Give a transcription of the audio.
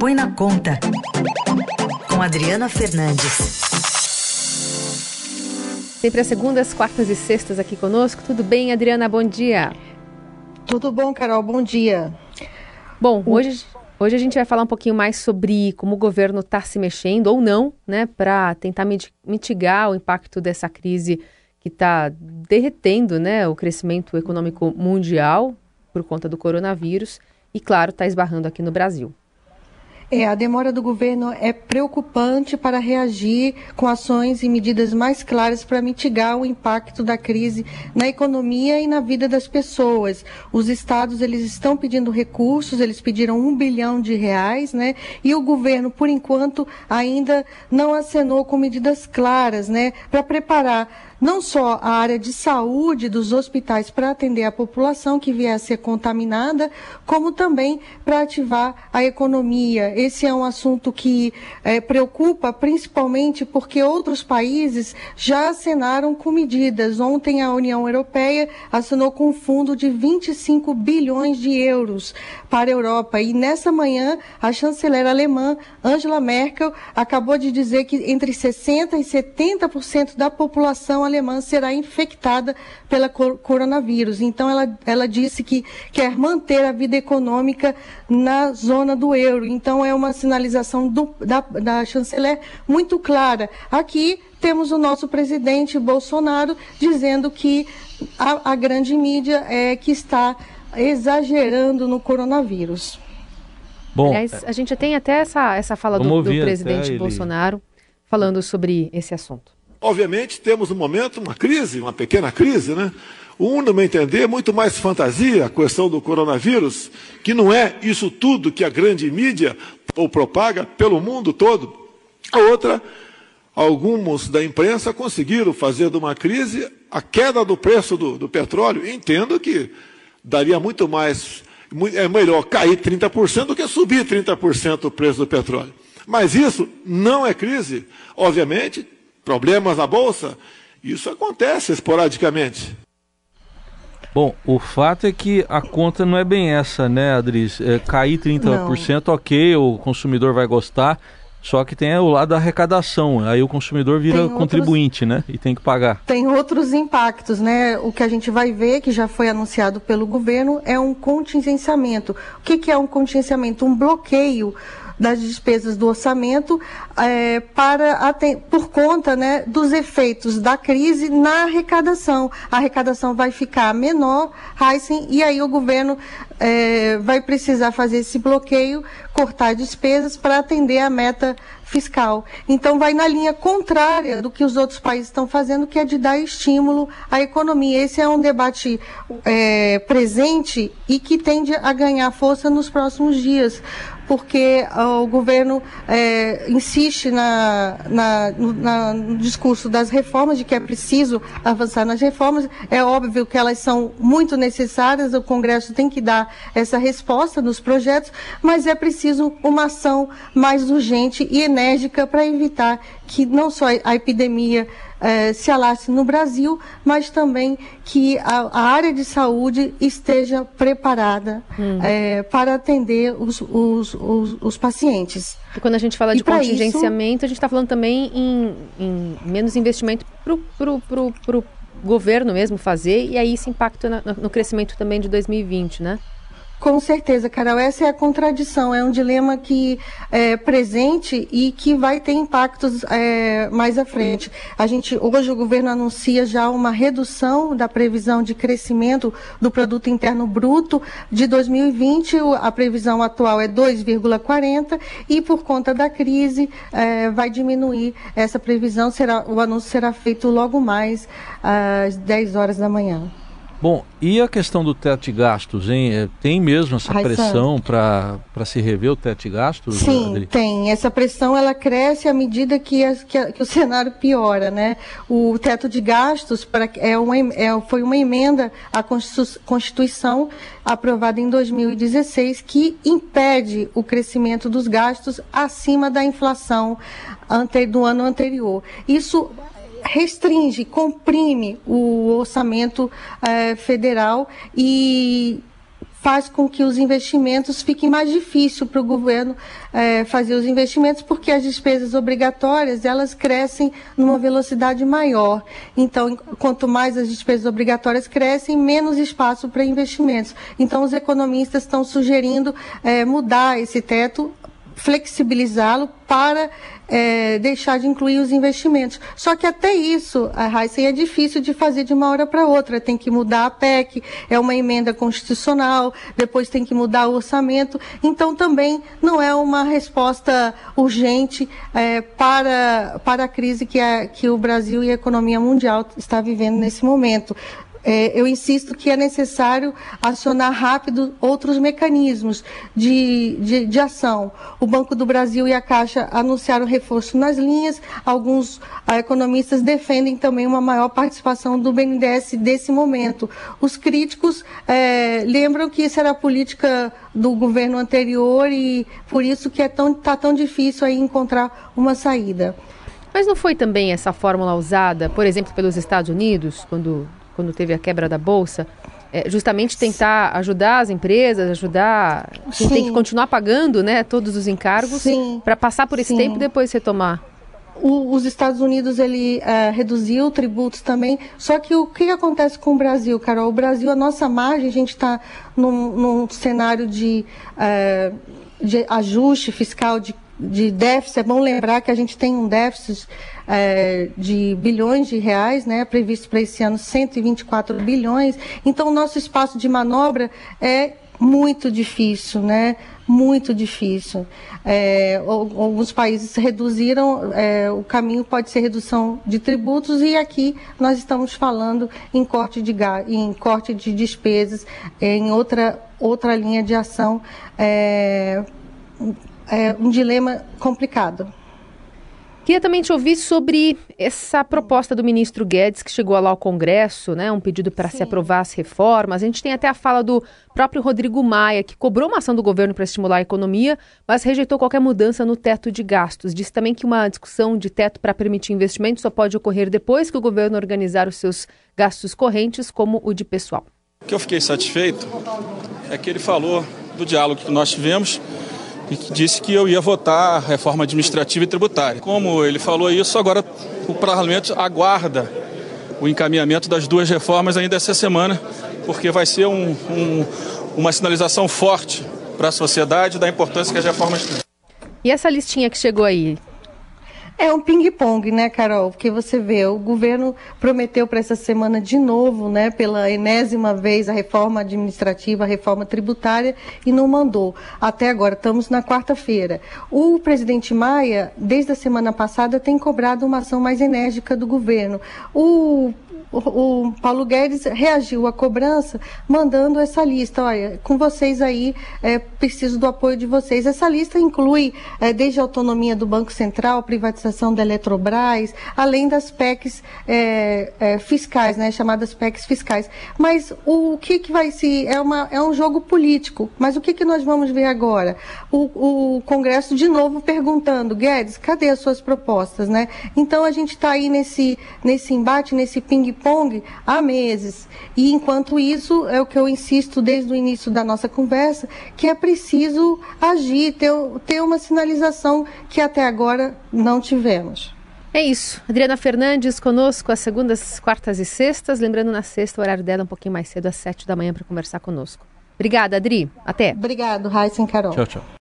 Põe na Conta, com Adriana Fernandes. Sempre às segundas, quartas e sextas aqui conosco. Tudo bem, Adriana? Bom dia. Tudo bom, Carol? Bom dia. Bom, hoje, hoje a gente vai falar um pouquinho mais sobre como o governo está se mexendo ou não, né, para tentar mitigar o impacto dessa crise que está derretendo né, o crescimento econômico mundial por conta do coronavírus e, claro, está esbarrando aqui no Brasil. É, a demora do governo é preocupante para reagir com ações e medidas mais claras para mitigar o impacto da crise na economia e na vida das pessoas. Os estados eles estão pedindo recursos, eles pediram um bilhão de reais, né? E o governo, por enquanto, ainda não acenou com medidas claras, né? Para preparar não só a área de saúde dos hospitais para atender a população que vier a ser contaminada, como também para ativar a economia. Esse é um assunto que é, preocupa principalmente porque outros países já assinaram com medidas. Ontem a União Europeia assinou com um fundo de 25 bilhões de euros para a Europa. E nessa manhã, a chanceler alemã Angela Merkel acabou de dizer que entre 60% e 70% da população alemã será infectada pela coronavírus. Então, ela, ela disse que quer manter a vida econômica na zona do euro. Então, é uma sinalização do, da, da chanceler muito clara. Aqui temos o nosso presidente Bolsonaro dizendo que a, a grande mídia é que está exagerando no coronavírus. Bom, Aliás, a gente tem até essa, essa fala do, do presidente Bolsonaro falando sobre esse assunto. Obviamente, temos no momento uma crise, uma pequena crise, né? Um, no meu entender, muito mais fantasia a questão do coronavírus, que não é isso tudo que a grande mídia ou propaga pelo mundo todo. A outra, alguns da imprensa conseguiram fazer de uma crise a queda do preço do, do petróleo. Entendo que daria muito mais, é melhor cair 30% do que subir 30% o preço do petróleo. Mas isso não é crise. Obviamente, problemas na bolsa, isso acontece esporadicamente. Bom, o fato é que a conta não é bem essa, né, Adris? É, cair 30%, não. ok, o consumidor vai gostar, só que tem o lado da arrecadação, aí o consumidor vira tem contribuinte, outros, né? E tem que pagar. Tem outros impactos, né? O que a gente vai ver, que já foi anunciado pelo governo, é um contingenciamento. O que, que é um contingenciamento? Um bloqueio das despesas do orçamento é, para por conta né, dos efeitos da crise na arrecadação. A arrecadação vai ficar menor, Heisen, e aí o governo é, vai precisar fazer esse bloqueio, cortar despesas para atender a meta fiscal. Então, vai na linha contrária do que os outros países estão fazendo, que é de dar estímulo à economia. Esse é um debate é, presente e que tende a ganhar força nos próximos dias porque o governo é, insiste na, na, na, no discurso das reformas, de que é preciso avançar nas reformas. É óbvio que elas são muito necessárias, o Congresso tem que dar essa resposta nos projetos, mas é preciso uma ação mais urgente e enérgica para evitar que não só a epidemia eh, se alastre no Brasil, mas também que a, a área de saúde esteja preparada uhum. eh, para atender os, os, os, os, pacientes. E quando a gente fala de contingenciamento, isso... a gente está falando também em, em menos investimento para o governo mesmo fazer, e aí isso impacta na, no crescimento também de 2020, né? Com certeza, Carol. Essa é a contradição. É um dilema que é presente e que vai ter impactos é, mais à frente. A gente hoje o governo anuncia já uma redução da previsão de crescimento do produto interno bruto de 2020. A previsão atual é 2,40 e por conta da crise é, vai diminuir essa previsão. Será o anúncio será feito logo mais às 10 horas da manhã. Bom, e a questão do teto de gastos, hein? É, tem mesmo essa pressão para se rever o teto de gastos? Sim, Adri? tem. Essa pressão ela cresce à medida que, a, que, a, que, o cenário piora, né? O teto de gastos para, é uma, é, foi uma emenda à Constituição aprovada em 2016 que impede o crescimento dos gastos acima da inflação ante, do ano anterior. Isso restringe, comprime o orçamento eh, federal e faz com que os investimentos fiquem mais difícil para o governo é, fazer os investimentos, porque as despesas obrigatórias elas crescem numa velocidade maior. Então, quanto mais as despesas obrigatórias crescem, menos espaço para investimentos. Então, os economistas estão sugerindo é, mudar esse teto flexibilizá-lo para é, deixar de incluir os investimentos. Só que até isso, a Heisen, é difícil de fazer de uma hora para outra. Tem que mudar a PEC, é uma emenda constitucional, depois tem que mudar o orçamento. Então também não é uma resposta urgente é, para, para a crise que, a, que o Brasil e a economia mundial está vivendo nesse momento é, eu insisto que é necessário acionar rápido outros mecanismos de, de, de, ação. O Banco do Brasil e a Caixa anunciaram reforço nas linhas, alguns ah, economistas defendem também uma maior participação do BNDES desse momento. Os críticos é, lembram que isso era a política do governo anterior e por isso que está é tão, tá tão difícil aí encontrar uma saída. Mas não foi também essa fórmula usada, por exemplo, pelos Estados Unidos, quando quando teve a quebra da bolsa, é justamente tentar ajudar as empresas, ajudar quem Sim. tem que continuar pagando, né, todos os encargos para passar por esse Sim. tempo e depois retomar. O, os Estados Unidos ele uh, reduziu tributos também. Só que o que acontece com o Brasil, Carol? O Brasil, a nossa margem, a gente está num, num, cenário de, uh, de ajuste fiscal, de de déficit, é bom lembrar que a gente tem um déficit é, de bilhões de reais, né, previsto para esse ano 124 bilhões. Então, o nosso espaço de manobra é muito difícil, né? Muito difícil. É, alguns países reduziram, é, o caminho pode ser redução de tributos e aqui nós estamos falando em corte de, em corte de despesas, em outra, outra linha de ação. É, um dilema complicado. Queria também te ouvir sobre essa proposta do ministro Guedes que chegou lá ao Congresso, né? Um pedido para se aprovar as reformas. A gente tem até a fala do próprio Rodrigo Maia, que cobrou uma ação do governo para estimular a economia, mas rejeitou qualquer mudança no teto de gastos. Disse também que uma discussão de teto para permitir investimentos só pode ocorrer depois que o governo organizar os seus gastos correntes, como o de pessoal. O que eu fiquei satisfeito é que ele falou do diálogo que nós tivemos e que disse que eu ia votar a reforma administrativa e tributária. Como ele falou isso, agora o parlamento aguarda o encaminhamento das duas reformas ainda essa semana, porque vai ser um, um, uma sinalização forte para a sociedade da importância que as reformas têm. E essa listinha que chegou aí, é um ping-pong, né, Carol? Porque você vê, o governo prometeu para essa semana de novo, né, pela enésima vez, a reforma administrativa, a reforma tributária e não mandou. Até agora, estamos na quarta-feira. O presidente Maia, desde a semana passada, tem cobrado uma ação mais enérgica do governo. O o, Paulo Guedes reagiu à cobrança mandando essa lista. Olha, com vocês aí, é, preciso do apoio de vocês. Essa lista inclui é, desde a autonomia do Banco Central, privatização da Eletrobras, além das PECs é, é, fiscais, né, chamadas PECs fiscais. Mas o, o que, que vai se. É, uma, é um jogo político. Mas o que, que nós vamos ver agora? O, o Congresso de novo perguntando, Guedes, cadê as suas propostas? Né? Então a gente está aí nesse, nesse embate, nesse ping ping-pong há meses. E enquanto isso, é o que eu insisto desde o início da nossa conversa, que é preciso agir, ter, ter uma sinalização que até agora não tivemos. É isso. Adriana Fernandes conosco às segundas, quartas e sextas. Lembrando, na sexta, o horário dela é um pouquinho mais cedo, às sete da manhã, para conversar conosco. Obrigada, Adri. Até. Obrigado, Raíssa e Carol. Tchau, tchau.